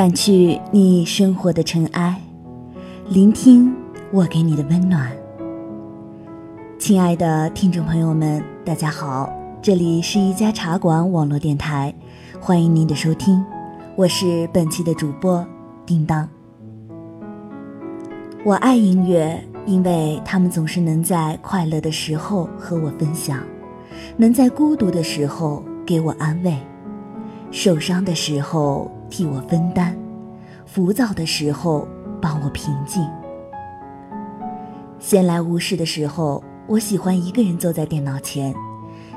掸去你生活的尘埃，聆听我给你的温暖。亲爱的听众朋友们，大家好，这里是一家茶馆网络电台，欢迎您的收听，我是本期的主播叮当。我爱音乐，因为他们总是能在快乐的时候和我分享，能在孤独的时候给我安慰，受伤的时候替我分担，浮躁的时候帮我平静。闲来无事的时候，我喜欢一个人坐在电脑前，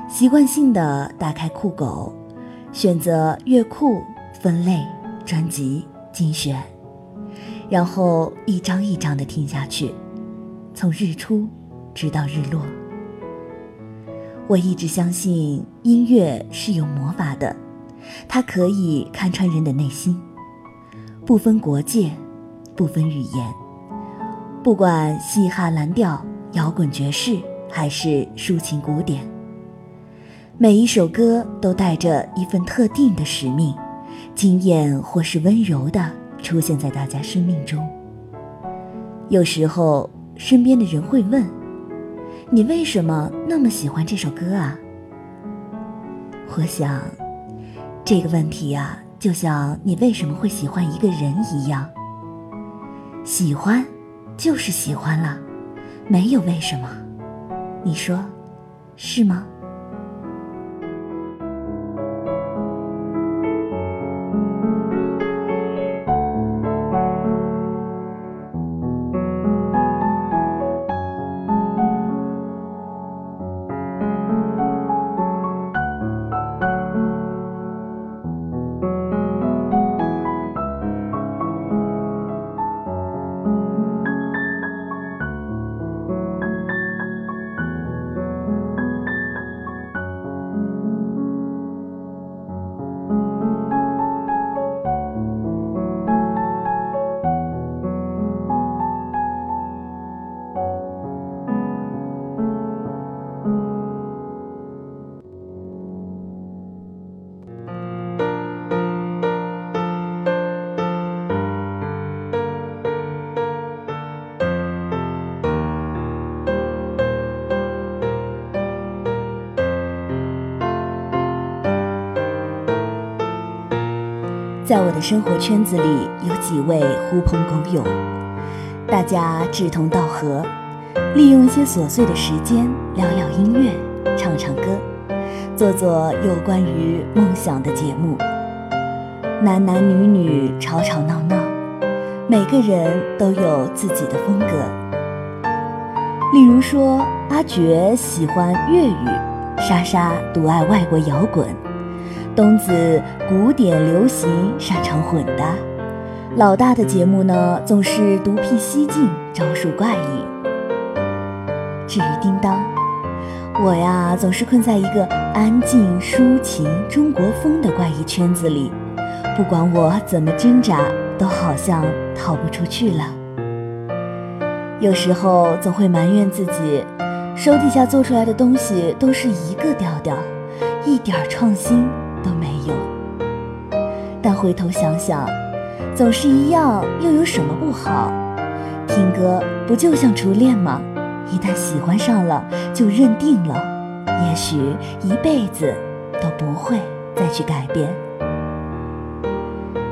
习惯性的打开酷狗，选择乐库分类专辑精选。然后一张一张的听下去，从日出直到日落。我一直相信音乐是有魔法的，它可以看穿人的内心，不分国界，不分语言，不管嘻哈、蓝调、摇滚、爵士还是抒情古典，每一首歌都带着一份特定的使命，惊艳或是温柔的。出现在大家生命中。有时候，身边的人会问：“你为什么那么喜欢这首歌啊？”我想，这个问题呀，就像你为什么会喜欢一个人一样。喜欢，就是喜欢了，没有为什么。你说，是吗？在我的生活圈子里，有几位狐朋狗友，大家志同道合，利用一些琐碎的时间聊聊音乐，唱唱歌，做做有关于梦想的节目。男男女女吵吵闹闹，每个人都有自己的风格。例如说，阿珏喜欢粤语，莎莎独爱外国摇滚。东子古典流行擅长混搭，老大的节目呢总是独辟蹊径，招数怪异。至于叮当，我呀总是困在一个安静抒情中国风的怪异圈子里，不管我怎么挣扎，都好像逃不出去了。有时候总会埋怨自己，手底下做出来的东西都是一个调调，一点创新。都没有，但回头想想，总是一样，又有什么不好？听歌不就像初恋吗？一旦喜欢上了，就认定了，也许一辈子都不会再去改变。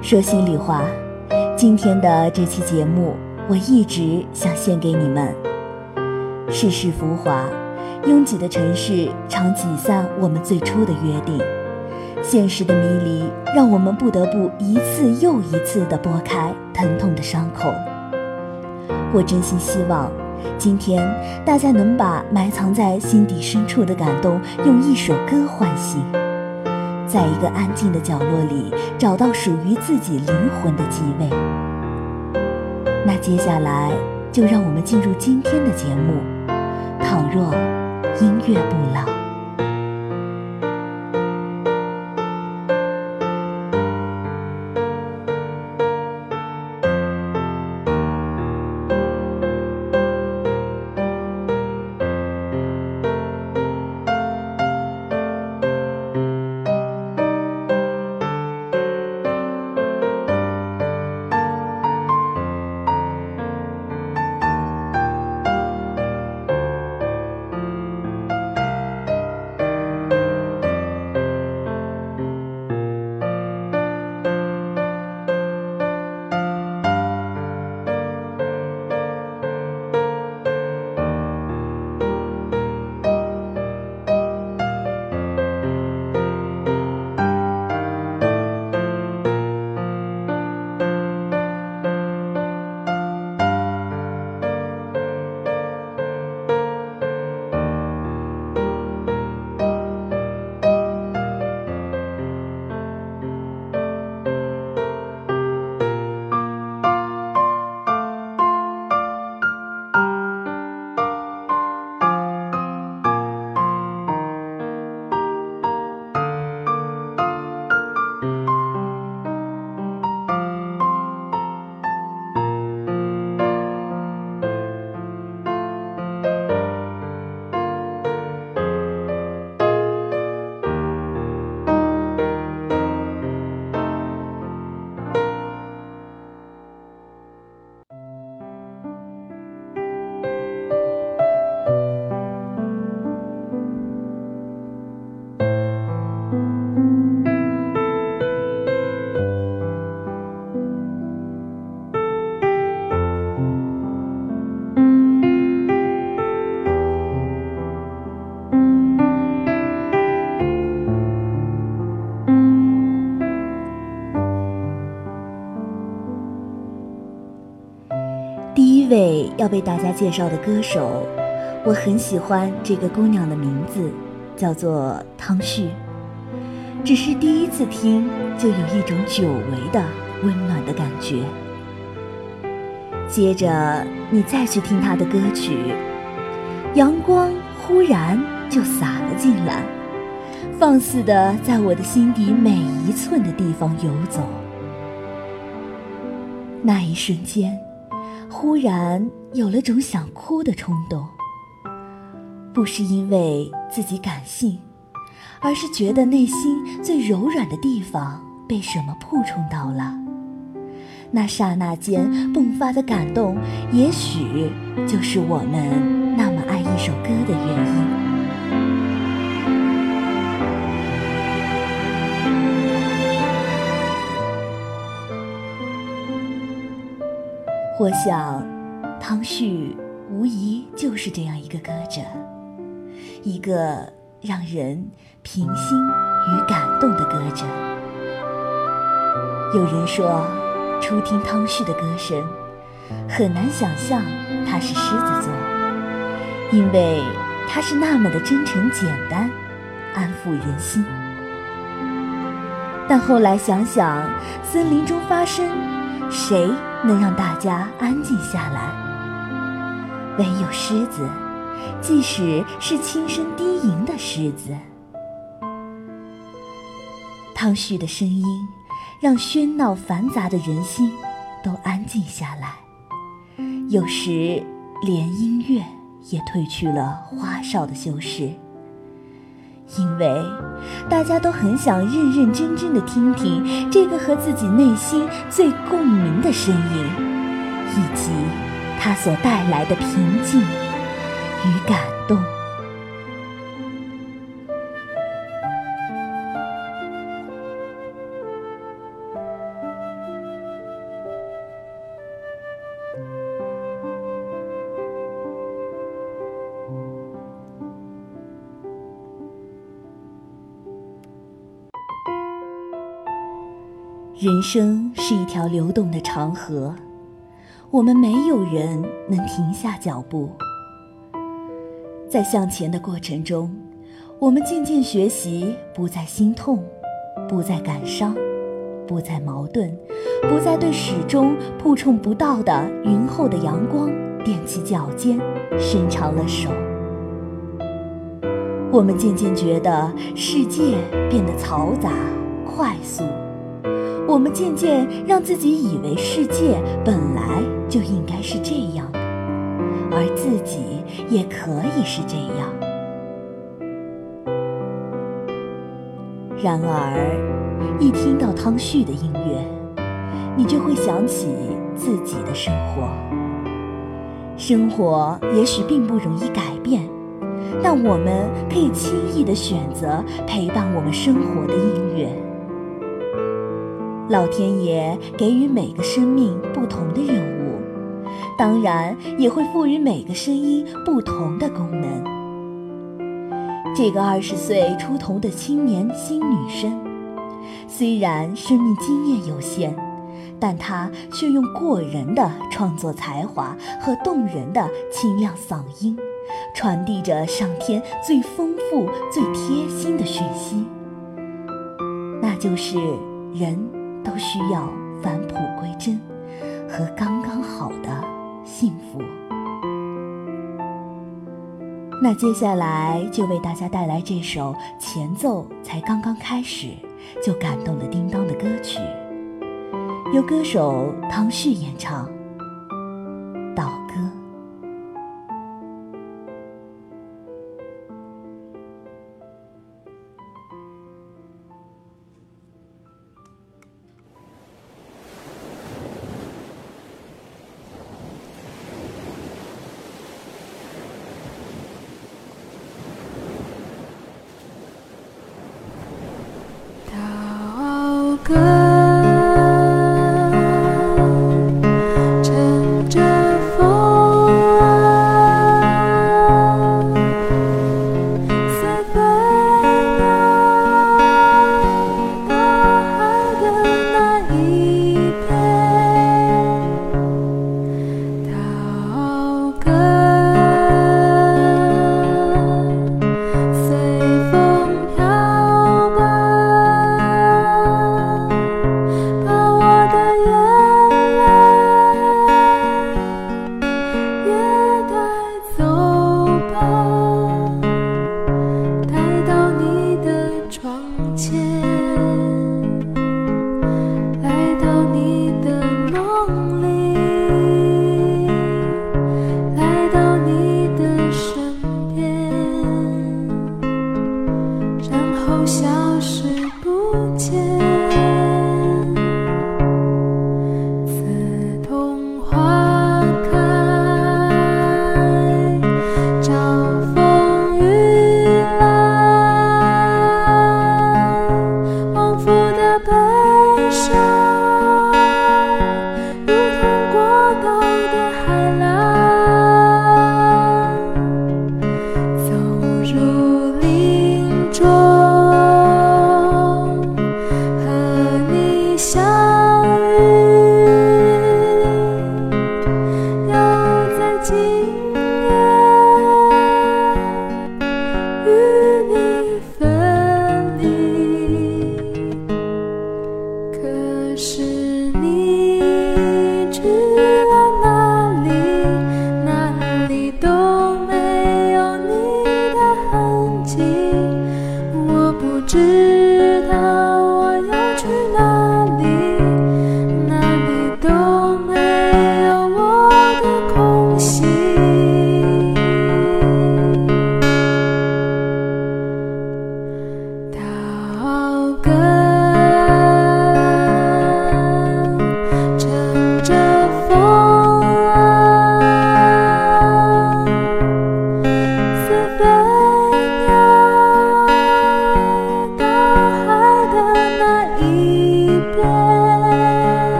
说心里话，今天的这期节目，我一直想献给你们。世事浮华，拥挤的城市常挤散我们最初的约定。现实的迷离，让我们不得不一次又一次地拨开疼痛的伤口。我真心希望，今天大家能把埋藏在心底深处的感动，用一首歌唤醒，在一个安静的角落里，找到属于自己灵魂的机位。那接下来，就让我们进入今天的节目。倘若音乐不老。要被大家介绍的歌手，我很喜欢这个姑娘的名字，叫做汤旭。只是第一次听，就有一种久违的温暖的感觉。接着你再去听她的歌曲，阳光忽然就洒了进来，放肆的在我的心底每一寸的地方游走。那一瞬间，忽然有了种想哭的冲动，不是因为自己感性。而是觉得内心最柔软的地方被什么触碰到了，那刹那间迸发的感动，也许就是我们那么爱一首歌的原因。我想，汤旭无疑就是这样一个歌者，一个。让人平心与感动的歌者。有人说，初听汤旭的歌声，很难想象他是狮子座，因为他是那么的真诚简单，安抚人心。但后来想想，森林中发生，谁能让大家安静下来？唯有狮子。即使是轻声低吟的狮子，汤旭的声音让喧闹繁杂的人心都安静下来，有时连音乐也褪去了花哨的修饰，因为大家都很想认认真真的听听这个和自己内心最共鸣的声音，以及它所带来的平静。与感动。生是一条流动的长河，我们没有人能停下脚步。在向前的过程中，我们渐渐学习不再心痛，不再感伤，不再矛盾，不再对始终触碰不到的云后的阳光踮起脚尖，伸长了手。我们渐渐觉得世界变得嘈杂、快速，我们渐渐让自己以为世界本来就应该是这样，而自己。也可以是这样。然而，一听到汤旭的音乐，你就会想起自己的生活。生活也许并不容易改变，但我们可以轻易的选择陪伴我们生活的音乐。老天爷给予每个生命不同的任务。当然也会赋予每个声音不同的功能。这个二十岁出头的青年新女生，虽然生命经验有限，但她却用过人的创作才华和动人的清亮嗓音，传递着上天最丰富、最贴心的讯息，那就是人都需要返璞归真和刚刚好的。幸福。那接下来就为大家带来这首前奏才刚刚开始就感动的叮当的歌曲，由歌手汤旭演唱。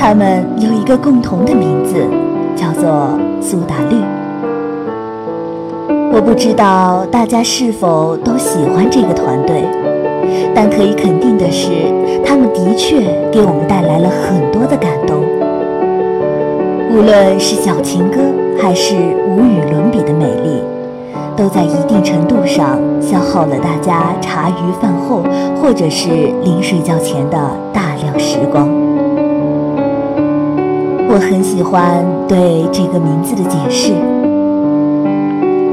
他们有一个共同的名字，叫做苏打绿。我不知道大家是否都喜欢这个团队。但可以肯定的是，他们的确给我们带来了很多的感动。无论是小情歌，还是无与伦比的美丽，都在一定程度上消耗了大家茶余饭后或者是临睡觉前的大量时光。我很喜欢对这个名字的解释：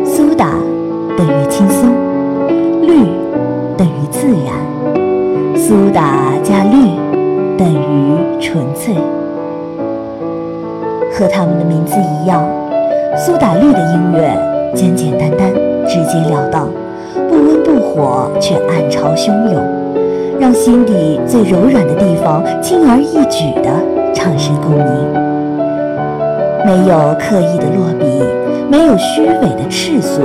苏打等于轻松，绿。等于自然，苏打加绿等于纯粹。和他们的名字一样，苏打绿的音乐简简单单、直截了当，不温不火却暗潮汹涌，让心底最柔软的地方轻而易举地产生共鸣。没有刻意的落笔，没有虚伪的赤素，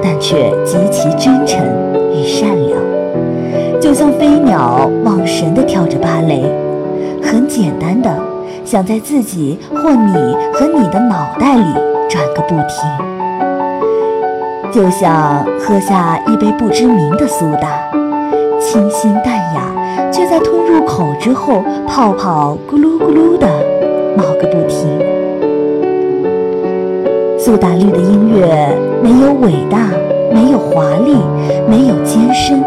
但却极其真诚与善良。就像飞鸟忘神地跳着芭蕾，很简单的想在自己或你和你的脑袋里转个不停。就像喝下一杯不知名的苏打，清新淡雅，却在吞入口之后，泡泡咕噜咕噜的冒个不停。苏打绿的音乐没有伟大，没有华丽，没有艰深。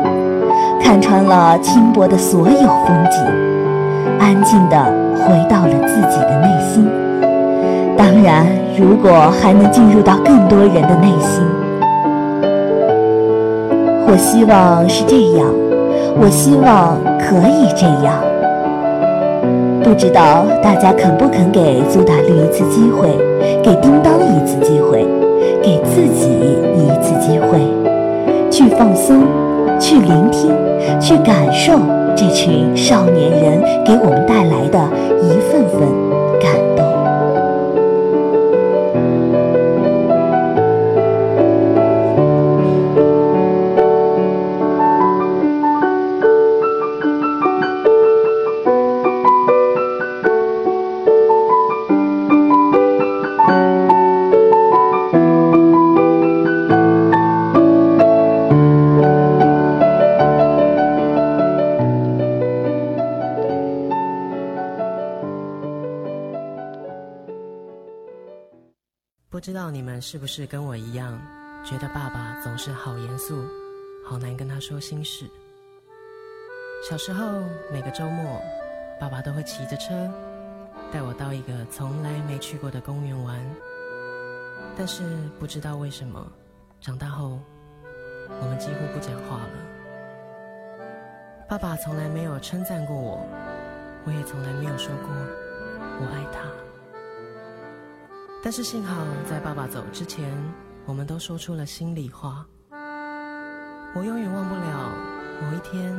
看穿了轻薄的所有风景，安静地回到了自己的内心。当然，如果还能进入到更多人的内心，我希望是这样，我希望可以这样。不知道大家肯不肯给苏打绿一次机会，给叮当一次机会，给自己一次机会，去放松。去聆听，去感受这群少年人给我们带来是不是跟我一样，觉得爸爸总是好严肃，好难跟他说心事。小时候每个周末，爸爸都会骑着车带我到一个从来没去过的公园玩。但是不知道为什么，长大后我们几乎不讲话了。爸爸从来没有称赞过我，我也从来没有说过我爱他。但是幸好，在爸爸走之前，我们都说出了心里话。我永远忘不了某一天，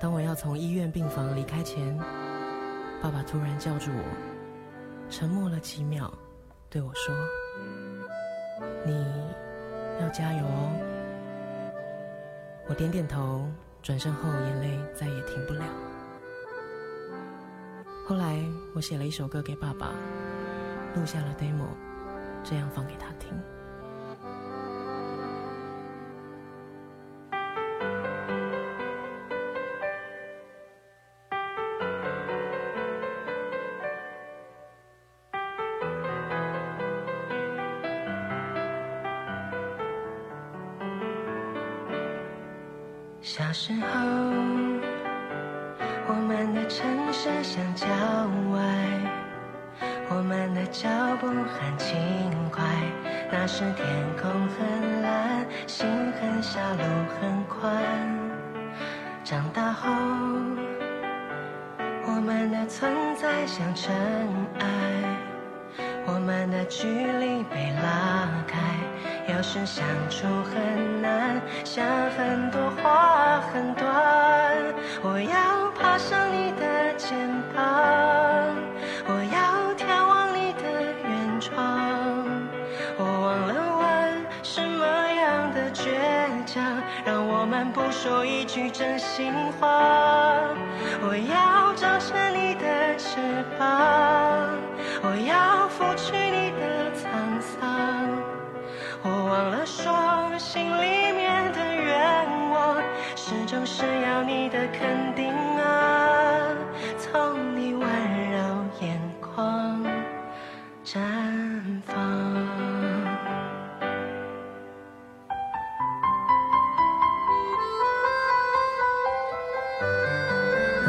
当我要从医院病房离开前，爸爸突然叫住我，沉默了几秒，对我说：“你要加油哦。”我点点头，转身后眼泪再也停不了。后来，我写了一首歌给爸爸，录下了 demo，这样放给他听。小时候。我们的城市像郊外，我们的脚步很轻快。那时天空很蓝，心很小，路很宽。长大后，我们的存在像尘埃，我们的距离被拉开。有时相处很难，想很多话很短。我要爬上你的肩膀，不说一句真心话。我要长成你的翅膀，我要拂去你的沧桑。我忘了说，心里面的愿望，始终是要你的肯定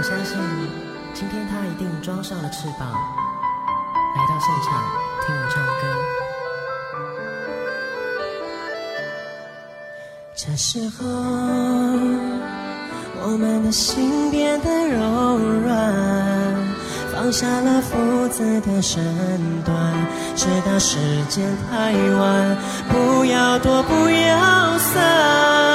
相信，今天他一定装上了翅膀，来到现场听我唱歌。这时候，我们的心变得柔软，放下了父子的身段，直到时间太晚，不要躲，不要散。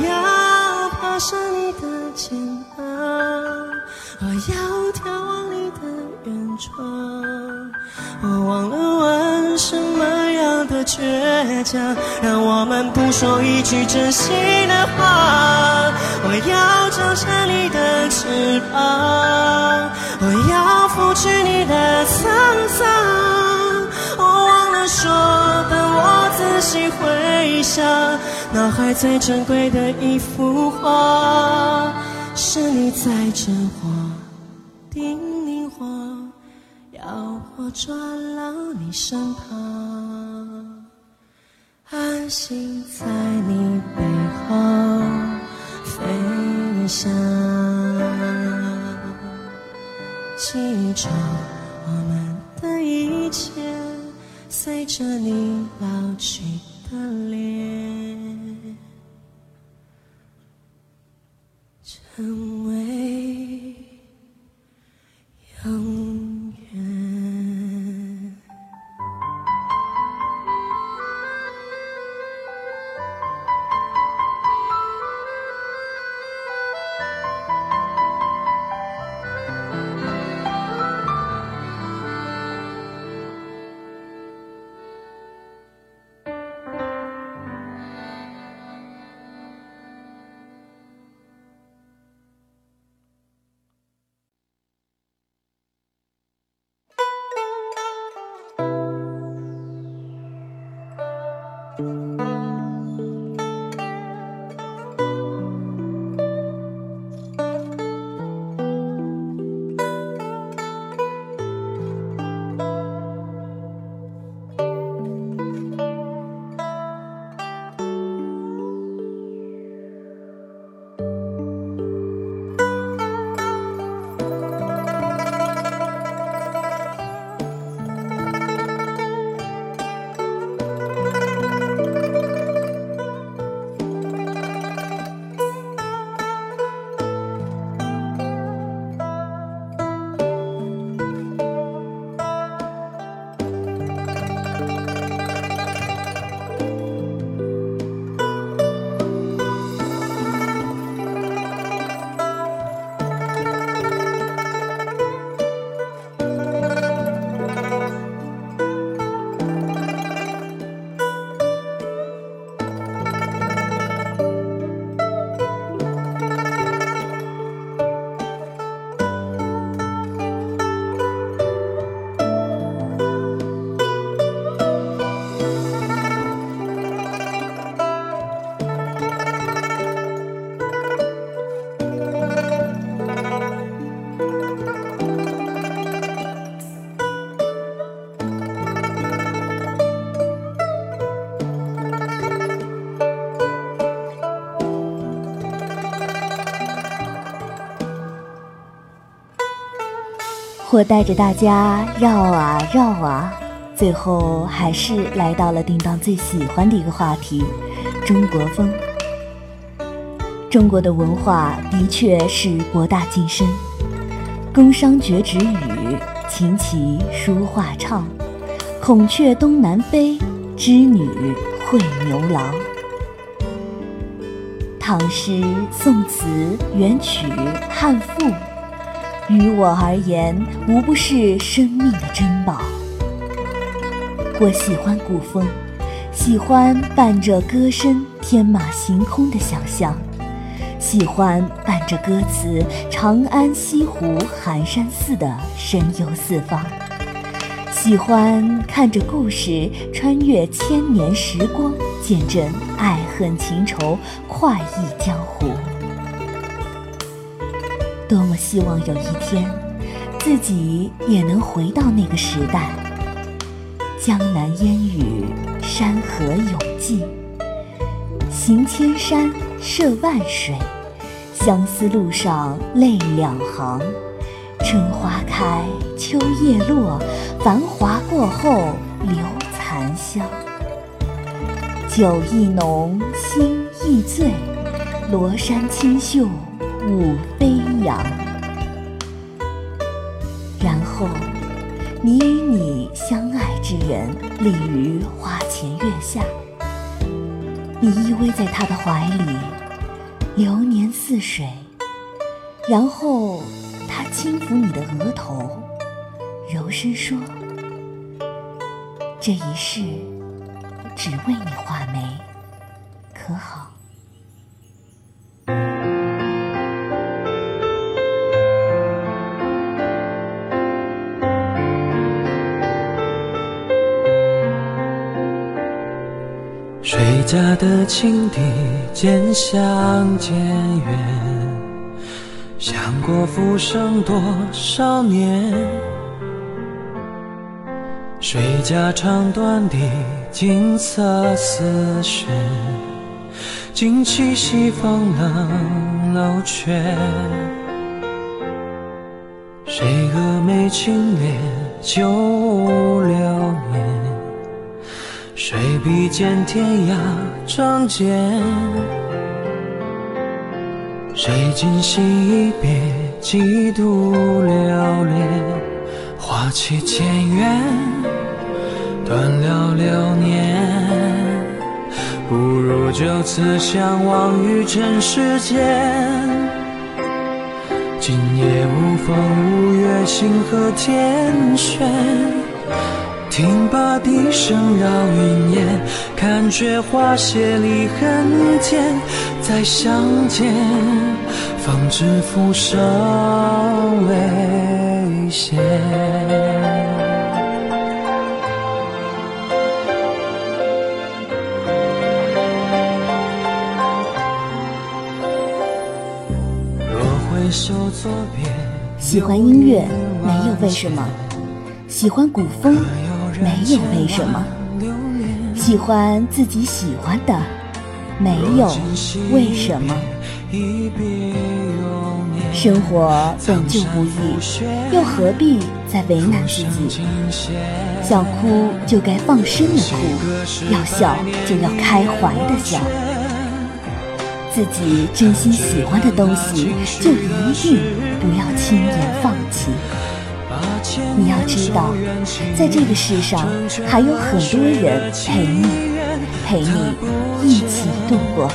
要忘了问什么样的倔强，让我们不说一句真心的话。我要长成你的翅膀，我要拂去你的沧桑。我忘了说，等我仔细回想，脑海最珍贵的一幅画。是你在着我，我转到你身旁，安心在你背后飞翔，记住我们的一切，随着你老去的脸。我带着大家绕啊绕啊，最后还是来到了叮当最喜欢的一个话题——中国风。中国的文化的确是博大精深，宫商角徵羽，琴棋书画唱，孔雀东南飞，织女会牛郎。唐诗、宋词、元曲、汉赋。于我而言，无不是生命的珍宝。我喜欢古风，喜欢伴着歌声天马行空的想象，喜欢伴着歌词“长安西湖寒山寺”的神游四方，喜欢看着故事穿越千年时光，见证爱恨情仇，快意江湖。多么希望有一天，自己也能回到那个时代。江南烟雨，山河永寂。行千山，涉万水，相思路上泪两行。春花开，秋叶落，繁华过后留残香。酒意浓，心亦醉，罗衫轻袖。舞飞扬，然后你与你相爱之人立于花前月下，你依偎在他的怀里，流年似水，然后他轻抚你的额头，柔声说：“这一世只为你画眉，可好？”家的青笛渐响渐远，想过浮生多少年。谁家长短的锦瑟丝弦，惊起西风冷楼阙。谁蛾眉轻敛旧流年？比肩天涯仗剑？谁今夕一别，几度流连？花期渐远，断了流年。不如就此相忘于尘世间。今夜无风无月，星河天悬。听罢笛声绕云烟，看却花谢离恨天。再相见，方知浮生未歇。若回首作别，喜欢音乐没有为什么，喜欢古风。没有为什么，喜欢自己喜欢的没有为什么。生活本就不易，又何必再为难自己？想哭就该放声的哭，要笑就要开怀的笑。自己真心喜欢的东西，就一定不要轻言放弃。你要知道，在这个世上还有很多人陪你，陪你一起度过。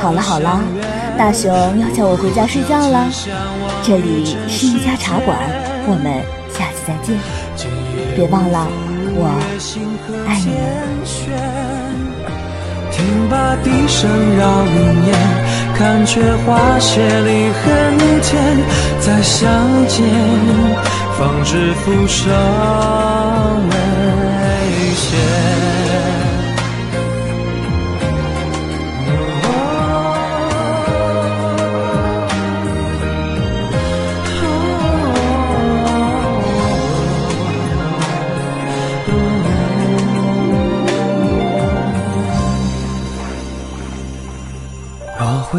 好了好了，大熊要叫我回家睡觉了。这里是一家茶馆，我们下次再见。别忘了，我爱你。听罢笛声绕云烟，看却花谢离恨天。再相见，方知浮生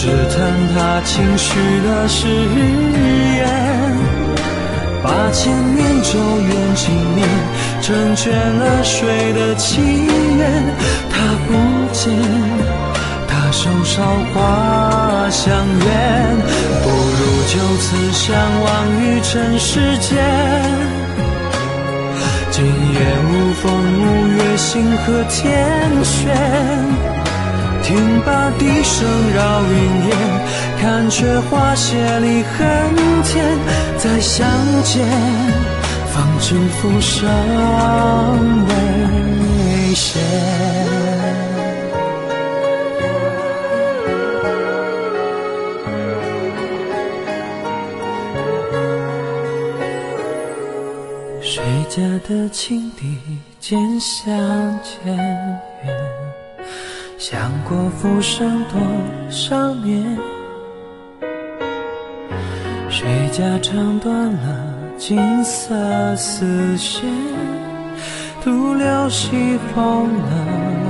只叹他轻许的誓言，八千年咒怨经年，成全了谁的祈愿？他不见，他手梢花相约，不如就此相忘于尘世间。今夜无风无月，星河天悬。听罢笛声绕云烟，看却花谢离恨天。再相见，方知浮生未歇。谁家的青笛渐相渐？想过浮生多少年，谁家唱断了金色丝弦，徒留西风冷。